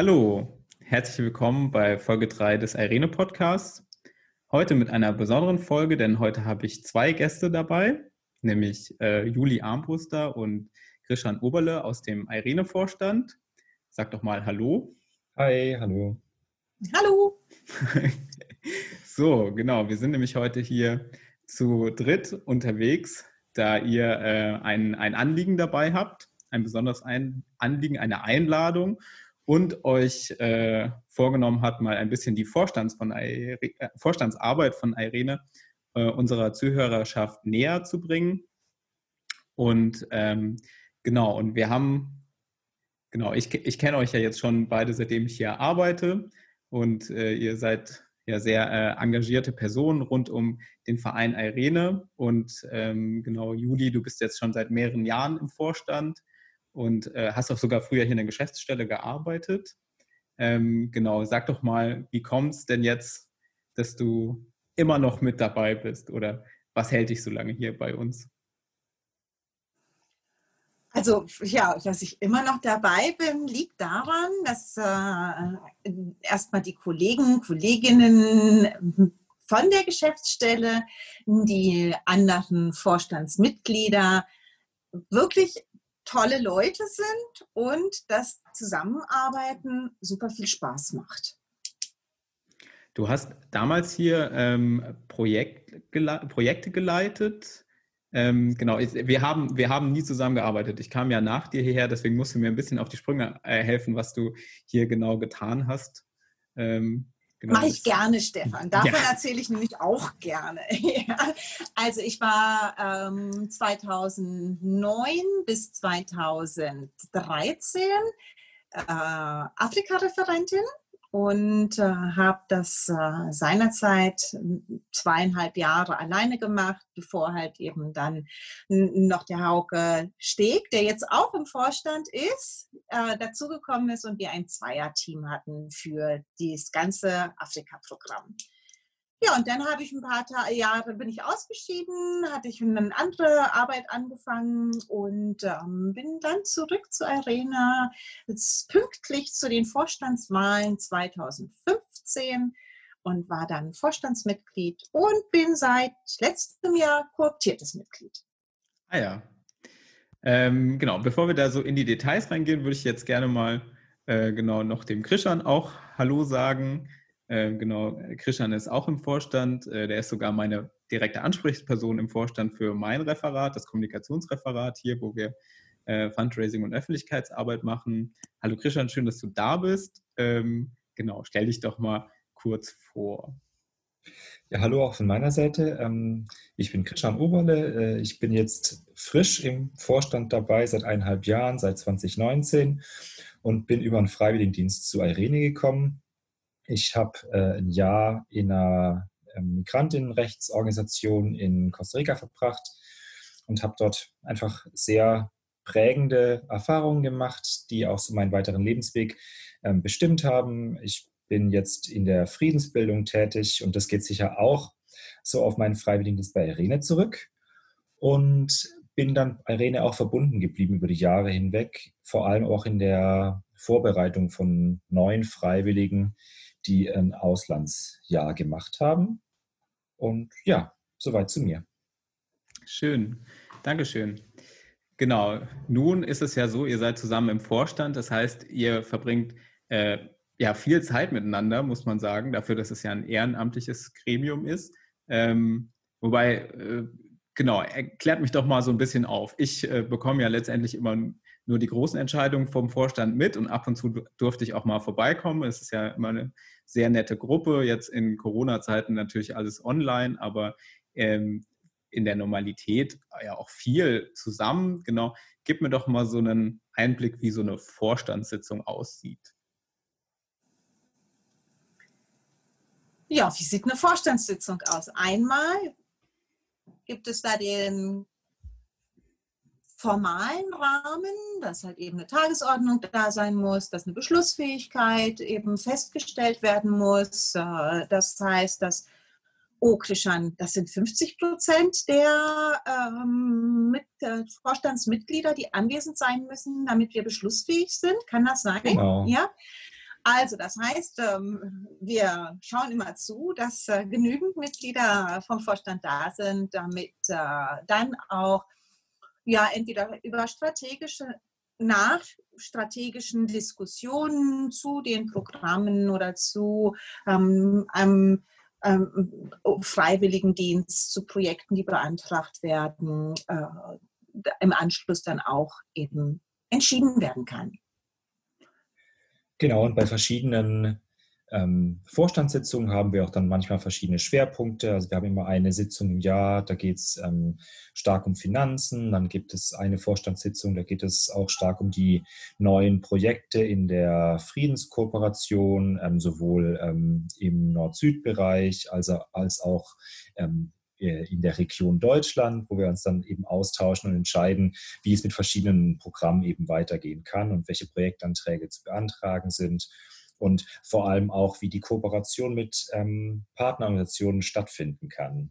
Hallo, herzlich willkommen bei Folge 3 des Irene Podcasts. Heute mit einer besonderen Folge, denn heute habe ich zwei Gäste dabei, nämlich äh, Juli Armbruster und Christian Oberle aus dem Irene-Vorstand. Sag doch mal Hallo. Hi, hallo. Hallo. so, genau, wir sind nämlich heute hier zu dritt unterwegs, da ihr äh, ein, ein Anliegen dabei habt, ein besonderes ein Anliegen, eine Einladung und euch äh, vorgenommen hat, mal ein bisschen die Vorstands von äh, Vorstandsarbeit von Irene äh, unserer Zuhörerschaft näher zu bringen. Und ähm, genau, und wir haben, genau, ich, ich kenne euch ja jetzt schon beide, seitdem ich hier arbeite. Und äh, ihr seid ja sehr äh, engagierte Personen rund um den Verein Irene. Und ähm, genau, Juli, du bist jetzt schon seit mehreren Jahren im Vorstand und äh, hast auch sogar früher hier in der Geschäftsstelle gearbeitet. Ähm, genau, sag doch mal, wie kommt es denn jetzt, dass du immer noch mit dabei bist oder was hält dich so lange hier bei uns? Also ja, dass ich immer noch dabei bin, liegt daran, dass äh, erstmal die Kollegen, Kolleginnen von der Geschäftsstelle, die anderen Vorstandsmitglieder wirklich tolle Leute sind und das Zusammenarbeiten super viel Spaß macht. Du hast damals hier ähm, Projekt gele Projekte geleitet. Ähm, genau, ich, wir, haben, wir haben nie zusammengearbeitet. Ich kam ja nach dir hierher, deswegen musst du mir ein bisschen auf die Sprünge äh, helfen, was du hier genau getan hast. Ähm, Genau. Mache ich gerne, Stefan. Davon ja. erzähle ich nämlich auch gerne. ja. Also ich war ähm, 2009 bis 2013 äh, Afrika-Referentin und äh, habe das äh, seinerzeit zweieinhalb Jahre alleine gemacht, bevor halt eben dann noch der Hauke Steg, der jetzt auch im Vorstand ist, äh, dazugekommen ist und wir ein Zweierteam hatten für das ganze Afrika-Programm. Ja, und dann habe ich ein paar Jahre bin ich ausgeschieden, hatte ich eine andere Arbeit angefangen und ähm, bin dann zurück zur Arena, pünktlich zu den Vorstandswahlen 2015 und war dann Vorstandsmitglied und bin seit letztem Jahr kooptiertes Mitglied. Ah ja. Ähm, genau, bevor wir da so in die Details reingehen, würde ich jetzt gerne mal äh, genau noch dem Christian auch Hallo sagen. Ähm, genau, Christian ist auch im Vorstand. Äh, der ist sogar meine direkte Ansprechperson im Vorstand für mein Referat, das Kommunikationsreferat hier, wo wir äh, Fundraising und Öffentlichkeitsarbeit machen. Hallo Christian, schön, dass du da bist. Ähm, genau, stell dich doch mal kurz vor. Ja, hallo auch von meiner Seite. Ähm, ich bin Christian Oberle. Äh, ich bin jetzt frisch im Vorstand dabei, seit eineinhalb Jahren, seit 2019 und bin über einen Freiwilligendienst zu Irene gekommen ich habe äh, ein Jahr in einer ähm, Migrantinnenrechtsorganisation in Costa Rica verbracht und habe dort einfach sehr prägende Erfahrungen gemacht, die auch so meinen weiteren Lebensweg ähm, bestimmt haben. Ich bin jetzt in der Friedensbildung tätig und das geht sicher auch so auf meinen Freiwilligendienst bei Irene zurück und bin dann Irene auch verbunden geblieben über die Jahre hinweg, vor allem auch in der Vorbereitung von neuen Freiwilligen, die ein Auslandsjahr gemacht haben. Und ja, soweit zu mir. Schön, Dankeschön. Genau, nun ist es ja so, ihr seid zusammen im Vorstand, das heißt, ihr verbringt äh, ja viel Zeit miteinander, muss man sagen, dafür, dass es ja ein ehrenamtliches Gremium ist. Ähm, wobei, äh, genau, erklärt mich doch mal so ein bisschen auf. Ich äh, bekomme ja letztendlich immer nur die großen Entscheidungen vom Vorstand mit und ab und zu durfte ich auch mal vorbeikommen. Es ist ja immer eine sehr nette Gruppe. Jetzt in Corona-Zeiten natürlich alles online, aber ähm, in der Normalität ja auch viel zusammen. Genau. Gib mir doch mal so einen Einblick, wie so eine Vorstandssitzung aussieht. Ja, wie sieht eine Vorstandssitzung aus? Einmal gibt es da den formalen Rahmen, dass halt eben eine Tagesordnung da sein muss, dass eine Beschlussfähigkeit eben festgestellt werden muss. Äh, das heißt, dass Oh, Krishan, das sind 50 Prozent der ähm, mit, äh, Vorstandsmitglieder, die anwesend sein müssen, damit wir beschlussfähig sind. Kann das sein? Genau. Ja. Also, das heißt, ähm, wir schauen immer zu, dass äh, genügend Mitglieder vom Vorstand da sind, damit äh, dann auch ja entweder über strategische nach strategischen Diskussionen zu den Programmen oder zu ähm, einem ähm, Freiwilligendienst, zu Projekten, die beantragt werden, äh, im Anschluss dann auch eben entschieden werden kann. Genau, und bei verschiedenen ähm, Vorstandssitzungen haben wir auch dann manchmal verschiedene Schwerpunkte. Also wir haben immer eine Sitzung im Jahr, da geht es ähm, stark um Finanzen. Dann gibt es eine Vorstandssitzung, da geht es auch stark um die neuen Projekte in der Friedenskooperation, ähm, sowohl ähm, im Nord-Süd-Bereich als, als auch ähm, äh, in der Region Deutschland, wo wir uns dann eben austauschen und entscheiden, wie es mit verschiedenen Programmen eben weitergehen kann und welche Projektanträge zu beantragen sind und vor allem auch, wie die Kooperation mit ähm, Partnerorganisationen stattfinden kann.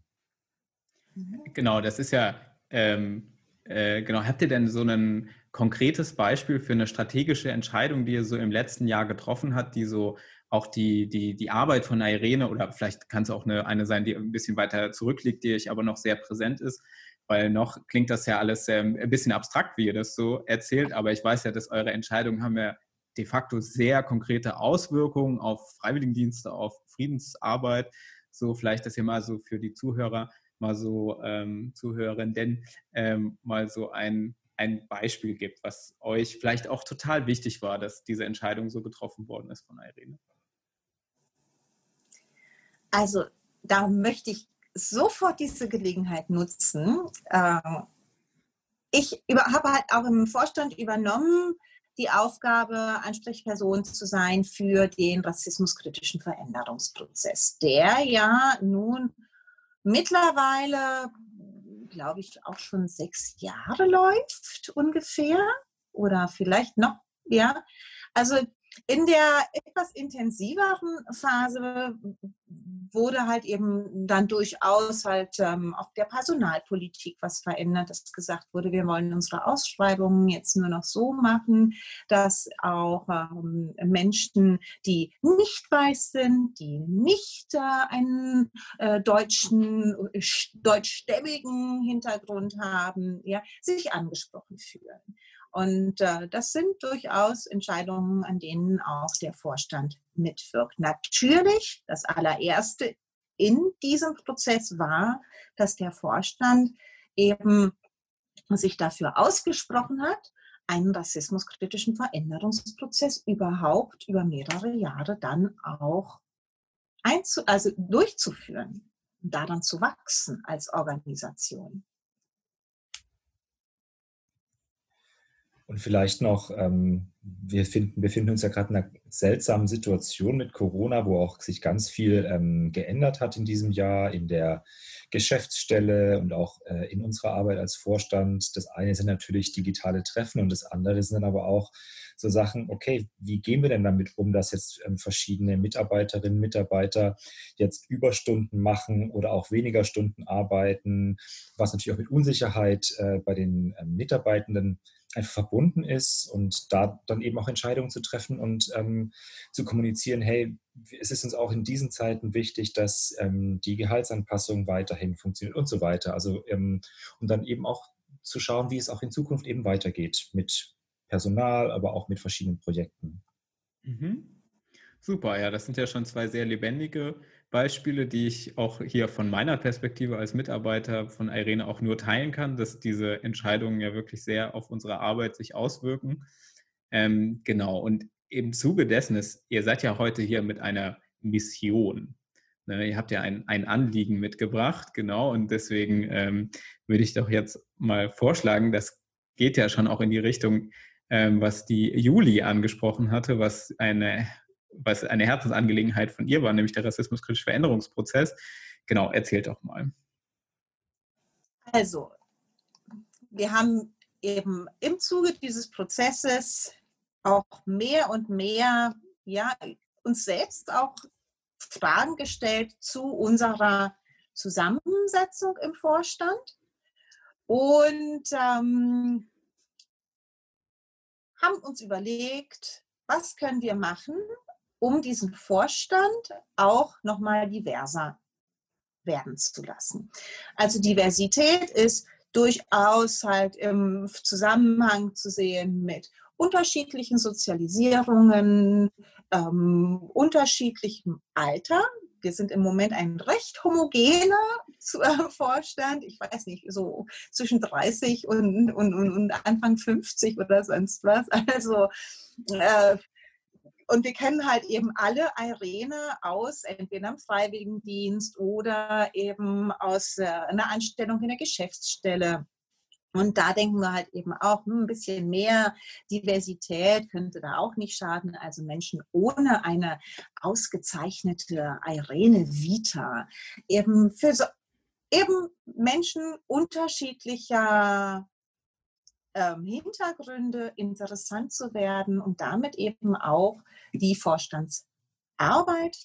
Genau, das ist ja, ähm, äh, genau, habt ihr denn so ein konkretes Beispiel für eine strategische Entscheidung, die ihr so im letzten Jahr getroffen habt, die so auch die, die, die Arbeit von Irene oder vielleicht kann es auch eine, eine sein, die ein bisschen weiter zurückliegt, die euch aber noch sehr präsent ist, weil noch klingt das ja alles ein bisschen abstrakt, wie ihr das so erzählt, aber ich weiß ja, dass eure Entscheidungen haben ja de facto sehr konkrete Auswirkungen auf Freiwilligendienste, auf Friedensarbeit. So vielleicht das hier mal so für die Zuhörer, mal so ähm, Zuhörenden, ähm, mal so ein, ein Beispiel gibt, was euch vielleicht auch total wichtig war, dass diese Entscheidung so getroffen worden ist von Irene. Also da möchte ich sofort diese Gelegenheit nutzen. Ähm, ich habe halt auch im Vorstand übernommen, die Aufgabe, Ansprechperson zu sein für den rassismuskritischen Veränderungsprozess, der ja nun mittlerweile, glaube ich, auch schon sechs Jahre läuft ungefähr oder vielleicht noch, ja. Also in der etwas intensiveren Phase wurde halt eben dann durchaus halt ähm, auf der Personalpolitik was verändert, dass gesagt wurde, wir wollen unsere Ausschreibungen jetzt nur noch so machen, dass auch ähm, Menschen, die nicht weiß sind, die nicht äh, einen äh, deutschen, äh, deutschstämmigen Hintergrund haben, ja, sich angesprochen fühlen. Und äh, das sind durchaus Entscheidungen, an denen auch der Vorstand mitwirkt. Natürlich, das allererste in diesem Prozess war, dass der Vorstand eben sich dafür ausgesprochen hat, einen rassismuskritischen Veränderungsprozess überhaupt über mehrere Jahre dann auch einzu also durchzuführen daran zu wachsen als Organisation. Und vielleicht noch, ähm, wir finden, befinden uns ja gerade in einer seltsamen Situation mit Corona, wo auch sich ganz viel ähm, geändert hat in diesem Jahr in der Geschäftsstelle und auch äh, in unserer Arbeit als Vorstand. Das eine sind natürlich digitale Treffen und das andere sind dann aber auch so Sachen, okay, wie gehen wir denn damit um, dass jetzt ähm, verschiedene Mitarbeiterinnen und Mitarbeiter jetzt Überstunden machen oder auch weniger Stunden arbeiten, was natürlich auch mit Unsicherheit äh, bei den äh, Mitarbeitenden einfach verbunden ist und da dann eben auch Entscheidungen zu treffen und ähm, zu kommunizieren, hey, es ist uns auch in diesen Zeiten wichtig, dass ähm, die Gehaltsanpassung weiterhin funktioniert und so weiter. Also ähm, und dann eben auch zu schauen, wie es auch in Zukunft eben weitergeht mit Personal, aber auch mit verschiedenen Projekten. Mhm. Super, ja, das sind ja schon zwei sehr lebendige Beispiele, die ich auch hier von meiner Perspektive als Mitarbeiter von Irene auch nur teilen kann, dass diese Entscheidungen ja wirklich sehr auf unsere Arbeit sich auswirken. Ähm, genau, und im Zuge dessen ist, ihr seid ja heute hier mit einer Mission. Ne, ihr habt ja ein, ein Anliegen mitgebracht, genau, und deswegen ähm, würde ich doch jetzt mal vorschlagen, das geht ja schon auch in die Richtung, ähm, was die Juli angesprochen hatte, was eine was eine Herzensangelegenheit von ihr war, nämlich der rassismuskritische Veränderungsprozess. Genau, erzählt doch mal. Also, wir haben eben im Zuge dieses Prozesses auch mehr und mehr ja, uns selbst auch Fragen gestellt zu unserer Zusammensetzung im Vorstand und ähm, haben uns überlegt, was können wir machen, um diesen Vorstand auch nochmal diverser werden zu lassen. Also Diversität ist durchaus halt im Zusammenhang zu sehen mit unterschiedlichen Sozialisierungen, ähm, unterschiedlichem Alter. Wir sind im Moment ein recht homogener äh, Vorstand. Ich weiß nicht, so zwischen 30 und, und, und Anfang 50 oder sonst was. Also äh, und wir kennen halt eben alle Irene aus entweder im Freiwilligendienst oder eben aus äh, einer Anstellung in der Geschäftsstelle. Und da denken wir halt eben auch, hm, ein bisschen mehr Diversität könnte da auch nicht schaden. Also Menschen ohne eine ausgezeichnete Irene Vita. Eben für so, eben Menschen unterschiedlicher ähm, Hintergründe interessant zu werden und damit eben auch die Vorstandsarbeit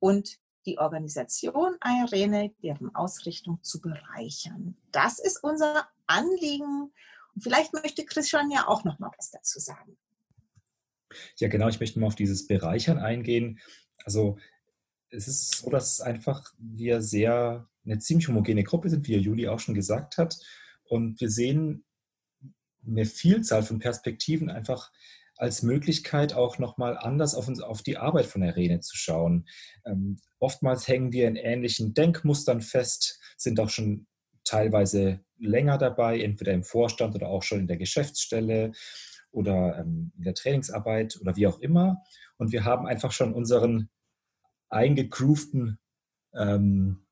und die Organisation Irene, deren Ausrichtung zu bereichern. Das ist unser Anliegen. Und vielleicht möchte Christian ja auch noch mal was dazu sagen. Ja, genau. Ich möchte mal auf dieses Bereichern eingehen. Also es ist so, dass einfach wir sehr eine ziemlich homogene Gruppe sind, wie Juli auch schon gesagt hat. Und wir sehen eine Vielzahl von Perspektiven einfach als Möglichkeit auch nochmal anders auf, uns, auf die Arbeit von der Rene zu schauen. Ähm, oftmals hängen wir in ähnlichen Denkmustern fest, sind auch schon teilweise länger dabei, entweder im Vorstand oder auch schon in der Geschäftsstelle oder ähm, in der Trainingsarbeit oder wie auch immer. Und wir haben einfach schon unseren eingegroovten ähm,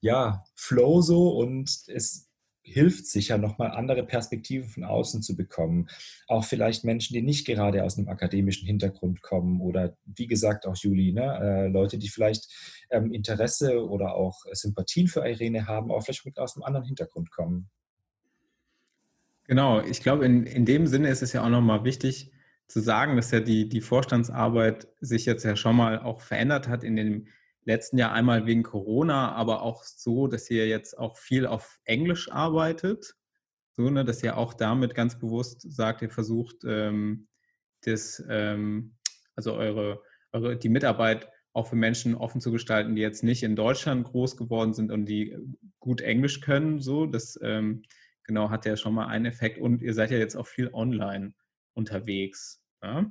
ja, Flow so und es hilft sicher, nochmal andere Perspektiven von außen zu bekommen. Auch vielleicht Menschen, die nicht gerade aus einem akademischen Hintergrund kommen oder wie gesagt auch Juli, ne, äh, Leute, die vielleicht ähm, Interesse oder auch Sympathien für Irene haben, auch vielleicht mit aus einem anderen Hintergrund kommen. Genau, ich glaube, in, in dem Sinne ist es ja auch nochmal wichtig zu sagen, dass ja die, die Vorstandsarbeit sich jetzt ja schon mal auch verändert hat in den letzten Jahr einmal wegen Corona, aber auch so, dass ihr jetzt auch viel auf Englisch arbeitet. So, ne, dass ihr auch damit ganz bewusst sagt, ihr versucht, ähm, das, ähm, also eure, eure, die Mitarbeit auch für Menschen offen zu gestalten, die jetzt nicht in Deutschland groß geworden sind und die gut Englisch können. So, das ähm, genau hat ja schon mal einen Effekt. Und ihr seid ja jetzt auch viel online unterwegs. Ja?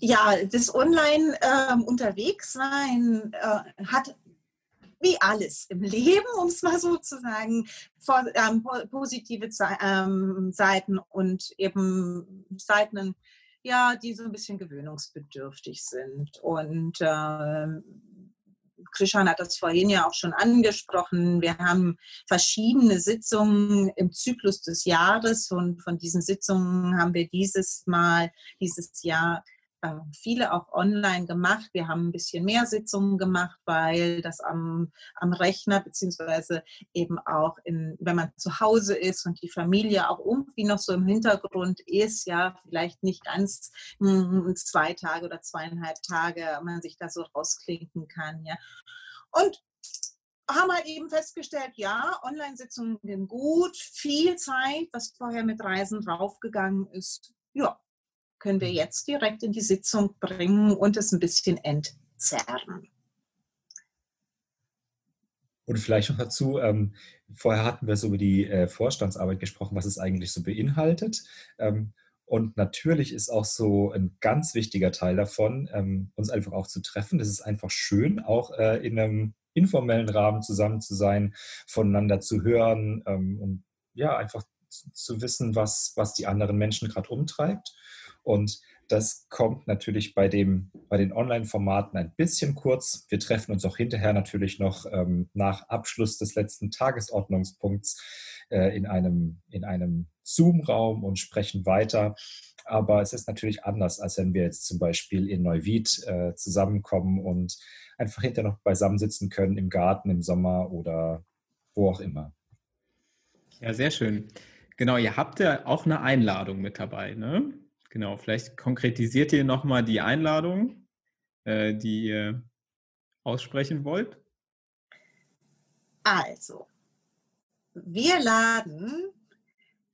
Ja, das Online-Unterwegssein ähm, äh, hat wie alles im Leben, um es mal so zu sagen, vor, ähm, positive ähm, Seiten und eben Seiten, ja, die so ein bisschen gewöhnungsbedürftig sind. Und äh, Krishan hat das vorhin ja auch schon angesprochen. Wir haben verschiedene Sitzungen im Zyklus des Jahres und von diesen Sitzungen haben wir dieses Mal, dieses Jahr äh, viele auch online gemacht. Wir haben ein bisschen mehr Sitzungen gemacht, weil das am, am Rechner beziehungsweise eben auch in, wenn man zu Hause ist und die Familie auch irgendwie noch so im Hintergrund ist, ja, vielleicht nicht ganz mh, hm, zwei Tage oder zweieinhalb Tage man sich da so rausklinken kann, ja. Und haben halt eben festgestellt, ja, Online-Sitzungen gehen gut, viel Zeit, was vorher mit Reisen draufgegangen ist, ja, können wir mhm. jetzt direkt in die Sitzung bringen und es ein bisschen entzerren. Und vielleicht noch dazu, ähm, vorher hatten wir so über die äh, Vorstandsarbeit gesprochen, was es eigentlich so beinhaltet. Ähm, und natürlich ist auch so ein ganz wichtiger Teil davon, ähm, uns einfach auch zu treffen. Es ist einfach schön, auch äh, in einem informellen Rahmen zusammen zu sein, voneinander zu hören ähm, und ja, einfach zu wissen, was, was die anderen Menschen gerade umtreibt. Und das kommt natürlich bei, dem, bei den Online-Formaten ein bisschen kurz. Wir treffen uns auch hinterher natürlich noch ähm, nach Abschluss des letzten Tagesordnungspunkts äh, in einem, in einem Zoom-Raum und sprechen weiter. Aber es ist natürlich anders, als wenn wir jetzt zum Beispiel in Neuwied äh, zusammenkommen und einfach hinterher noch beisammensitzen können im Garten im Sommer oder wo auch immer. Ja, sehr schön. Genau, ihr habt ja auch eine Einladung mit dabei, ne? Genau, vielleicht konkretisiert ihr nochmal die Einladung, äh, die ihr aussprechen wollt. Also, wir laden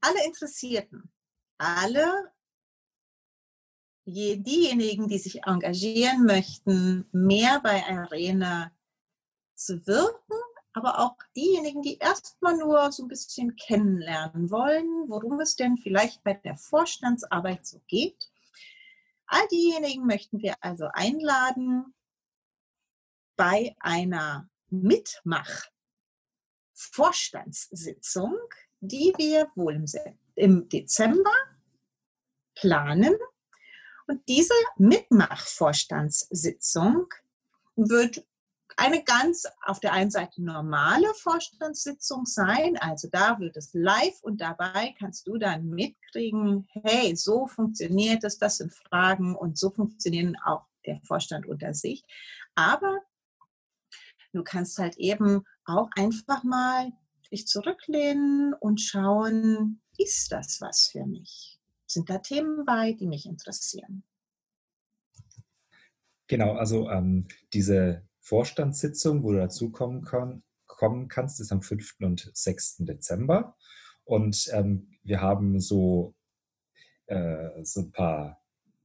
alle Interessierten, alle diejenigen, die sich engagieren möchten, mehr bei Arena zu wirken, aber auch diejenigen, die erstmal nur so ein bisschen kennenlernen wollen, worum es denn vielleicht bei der Vorstandsarbeit so geht. All diejenigen möchten wir also einladen, bei einer Mitmach-Vorstandssitzung, die wir wohl im Dezember planen. Und diese Mitmach-Vorstandssitzung wird eine ganz auf der einen Seite normale Vorstandssitzung sein. Also da wird es live und dabei kannst du dann mitkriegen, hey, so funktioniert es, das sind Fragen und so funktionieren auch der Vorstand unter sich. Aber du kannst halt eben auch einfach mal dich zurücklehnen und schauen, ist das was für mich? Sind da Themen bei, die mich interessieren? Genau, also ähm, diese Vorstandssitzung, wo du dazukommen kann, kommen kannst, ist am 5. und 6. Dezember. Und ähm, wir haben so, äh, so ein paar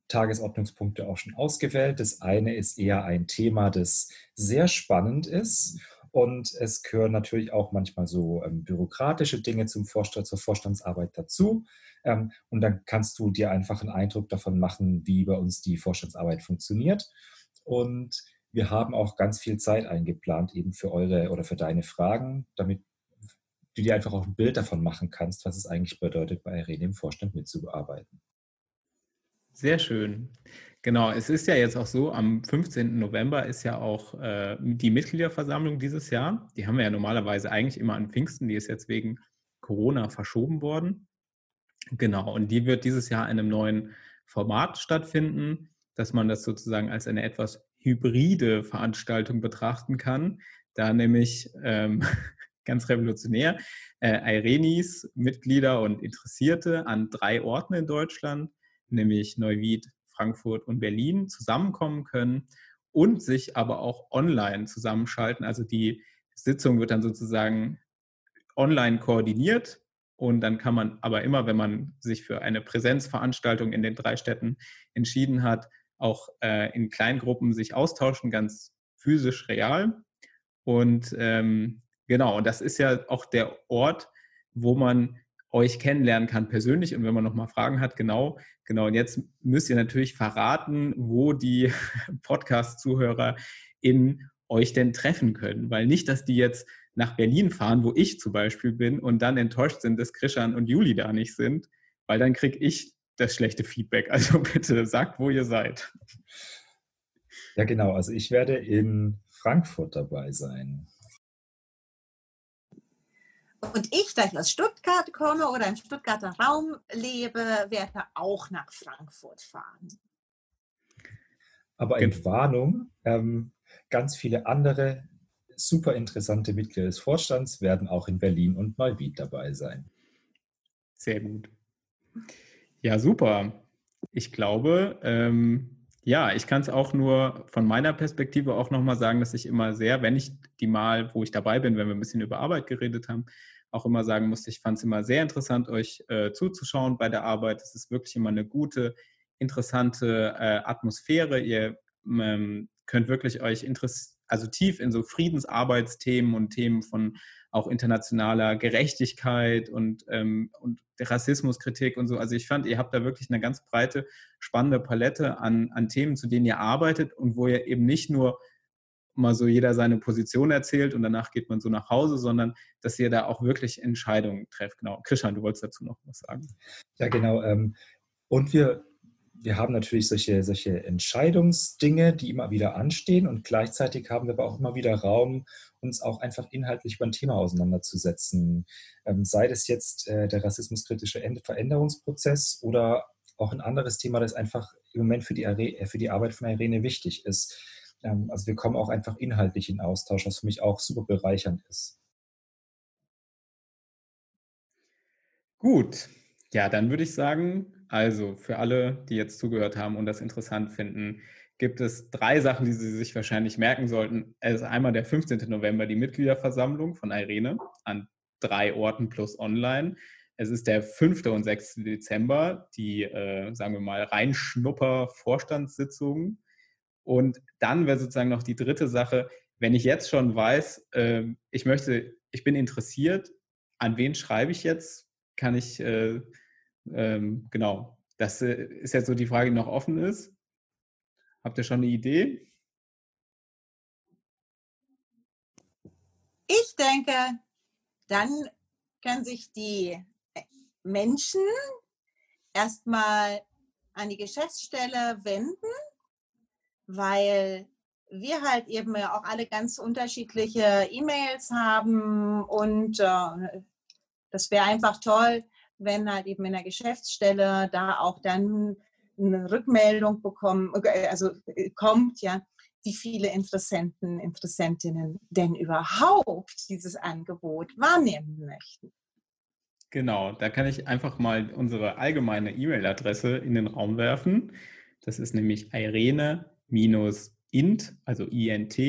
Tagesordnungspunkte auch schon ausgewählt. Das eine ist eher ein Thema, das sehr spannend ist. Und es gehören natürlich auch manchmal so ähm, bürokratische Dinge zum Vorstand, zur Vorstandsarbeit dazu. Ähm, und dann kannst du dir einfach einen Eindruck davon machen, wie bei uns die Vorstandsarbeit funktioniert. Und wir haben auch ganz viel Zeit eingeplant eben für eure oder für deine Fragen, damit du dir einfach auch ein Bild davon machen kannst, was es eigentlich bedeutet, bei Irene im Vorstand mitzuarbeiten. Sehr schön. Genau, es ist ja jetzt auch so, am 15. November ist ja auch äh, die Mitgliederversammlung dieses Jahr. Die haben wir ja normalerweise eigentlich immer an Pfingsten, die ist jetzt wegen Corona verschoben worden. Genau, und die wird dieses Jahr in einem neuen Format stattfinden, dass man das sozusagen als eine etwas hybride Veranstaltung betrachten kann, da nämlich ähm, ganz revolutionär äh, Irenis, Mitglieder und Interessierte an drei Orten in Deutschland, nämlich Neuwied, Frankfurt und Berlin, zusammenkommen können und sich aber auch online zusammenschalten. Also die Sitzung wird dann sozusagen online koordiniert und dann kann man aber immer, wenn man sich für eine Präsenzveranstaltung in den drei Städten entschieden hat, auch äh, in Kleingruppen sich austauschen, ganz physisch real. Und ähm, genau, und das ist ja auch der Ort, wo man euch kennenlernen kann persönlich und wenn man nochmal Fragen hat, genau, genau. Und jetzt müsst ihr natürlich verraten, wo die Podcast-Zuhörer in euch denn treffen können, weil nicht, dass die jetzt nach Berlin fahren, wo ich zum Beispiel bin und dann enttäuscht sind, dass Krishan und Juli da nicht sind, weil dann kriege ich das schlechte Feedback. Also bitte sagt, wo ihr seid. Ja, genau. Also ich werde in Frankfurt dabei sein. Und ich, da ich aus Stuttgart komme oder im Stuttgarter Raum lebe, werde auch nach Frankfurt fahren. Aber in Warnung, ähm, ganz viele andere super interessante Mitglieder des Vorstands werden auch in Berlin und Neuwied dabei sein. Sehr gut. Ja, super. Ich glaube, ähm, ja, ich kann es auch nur von meiner Perspektive auch nochmal sagen, dass ich immer sehr, wenn ich die Mal, wo ich dabei bin, wenn wir ein bisschen über Arbeit geredet haben, auch immer sagen musste, ich fand es immer sehr interessant, euch äh, zuzuschauen bei der Arbeit. Es ist wirklich immer eine gute, interessante äh, Atmosphäre. Ihr ähm, könnt wirklich euch also tief in so Friedensarbeitsthemen und Themen von auch internationaler Gerechtigkeit und, ähm, und Rassismuskritik und so. Also ich fand, ihr habt da wirklich eine ganz breite, spannende Palette an, an Themen, zu denen ihr arbeitet und wo ihr eben nicht nur mal so jeder seine Position erzählt und danach geht man so nach Hause, sondern dass ihr da auch wirklich Entscheidungen trefft. Genau. Christian, du wolltest dazu noch was sagen. Ja, genau. Ähm, und wir wir haben natürlich solche, solche Entscheidungsdinge, die immer wieder anstehen und gleichzeitig haben wir aber auch immer wieder Raum, uns auch einfach inhaltlich über ein Thema auseinanderzusetzen. Ähm, sei das jetzt äh, der rassismuskritische Veränderungsprozess oder auch ein anderes Thema, das einfach im Moment für die, äh, für die Arbeit von Irene wichtig ist. Ähm, also wir kommen auch einfach inhaltlich in Austausch, was für mich auch super bereichernd ist. Gut, ja, dann würde ich sagen, also für alle, die jetzt zugehört haben und das interessant finden, gibt es drei Sachen, die Sie sich wahrscheinlich merken sollten. Es ist einmal der 15. November die Mitgliederversammlung von Irene an drei Orten plus online. es ist der 5. und 6. Dezember, die, äh, sagen wir mal, Reinschnupper-Vorstandssitzung. Und dann wäre sozusagen noch die dritte Sache, wenn ich jetzt schon weiß, äh, ich möchte, ich bin interessiert, an wen schreibe ich jetzt, kann ich, äh, ähm, genau, das äh, ist jetzt so die Frage, die noch offen ist. Habt ihr schon eine Idee? Ich denke, dann können sich die äh, Menschen erstmal an die Geschäftsstelle wenden, weil wir halt eben auch alle ganz unterschiedliche E-Mails haben und äh, das wäre einfach toll, wenn halt eben in der Geschäftsstelle da auch dann eine Rückmeldung bekommen, also äh, kommt, ja, wie viele Interessenten, Interessentinnen denn überhaupt dieses Angebot wahrnehmen möchten. Genau, da kann ich einfach mal unsere allgemeine E-Mail-Adresse in den Raum werfen. Das ist nämlich irene-int, also int,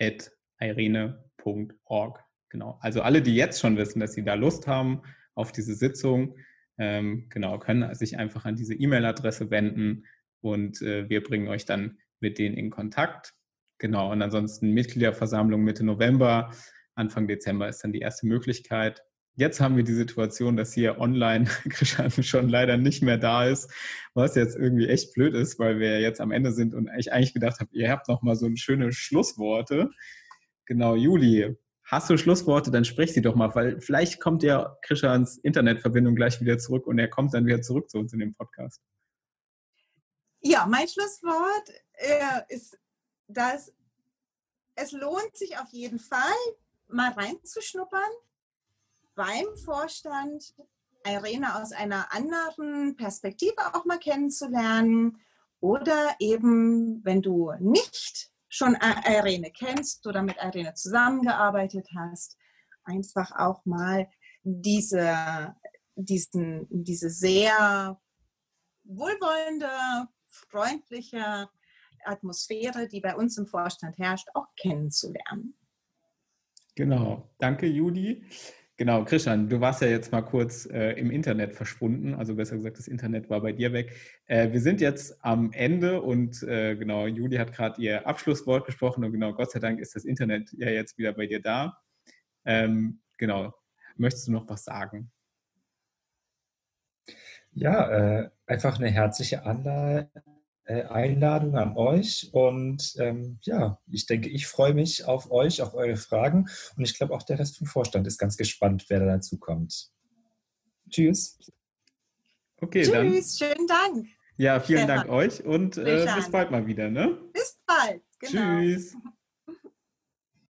at irene.org. Genau, also alle, die jetzt schon wissen, dass sie da Lust haben auf diese Sitzung, ähm, genau, können sich einfach an diese E-Mail-Adresse wenden und äh, wir bringen euch dann mit denen in Kontakt. Genau, und ansonsten Mitgliederversammlung Mitte November, Anfang Dezember ist dann die erste Möglichkeit. Jetzt haben wir die Situation, dass hier online Christian schon leider nicht mehr da ist, was jetzt irgendwie echt blöd ist, weil wir jetzt am Ende sind und ich eigentlich gedacht habe, ihr habt noch mal so schöne Schlussworte. Genau, Juli, hast du Schlussworte, dann sprich sie doch mal, weil vielleicht kommt ja Christians Internetverbindung gleich wieder zurück und er kommt dann wieder zurück zu uns in dem Podcast. Ja, mein Schlusswort äh, ist, dass es lohnt sich auf jeden Fall, mal reinzuschnuppern beim Vorstand Irene aus einer anderen Perspektive auch mal kennenzulernen oder eben, wenn du nicht schon Irene kennst oder mit Irene zusammengearbeitet hast, einfach auch mal diese, diesen, diese sehr wohlwollende, freundliche Atmosphäre, die bei uns im Vorstand herrscht, auch kennenzulernen. Genau, danke Judy. Genau, Christian, du warst ja jetzt mal kurz äh, im Internet verschwunden, also besser gesagt, das Internet war bei dir weg. Äh, wir sind jetzt am Ende und äh, genau, Judy hat gerade ihr Abschlusswort gesprochen und genau, Gott sei Dank ist das Internet ja jetzt wieder bei dir da. Ähm, genau, möchtest du noch was sagen? Ja, äh, einfach eine herzliche äh, Einladung an euch. Und ähm, ja, ich denke, ich freue mich auf euch, auf eure Fragen. Und ich glaube, auch der Rest vom Vorstand ist ganz gespannt, wer da dazu kommt. Tschüss. Okay, Tschüss, dann. schönen Dank. Ja, vielen Dank euch und äh, bis bald mal wieder. Ne? Bis bald. Genau. Tschüss.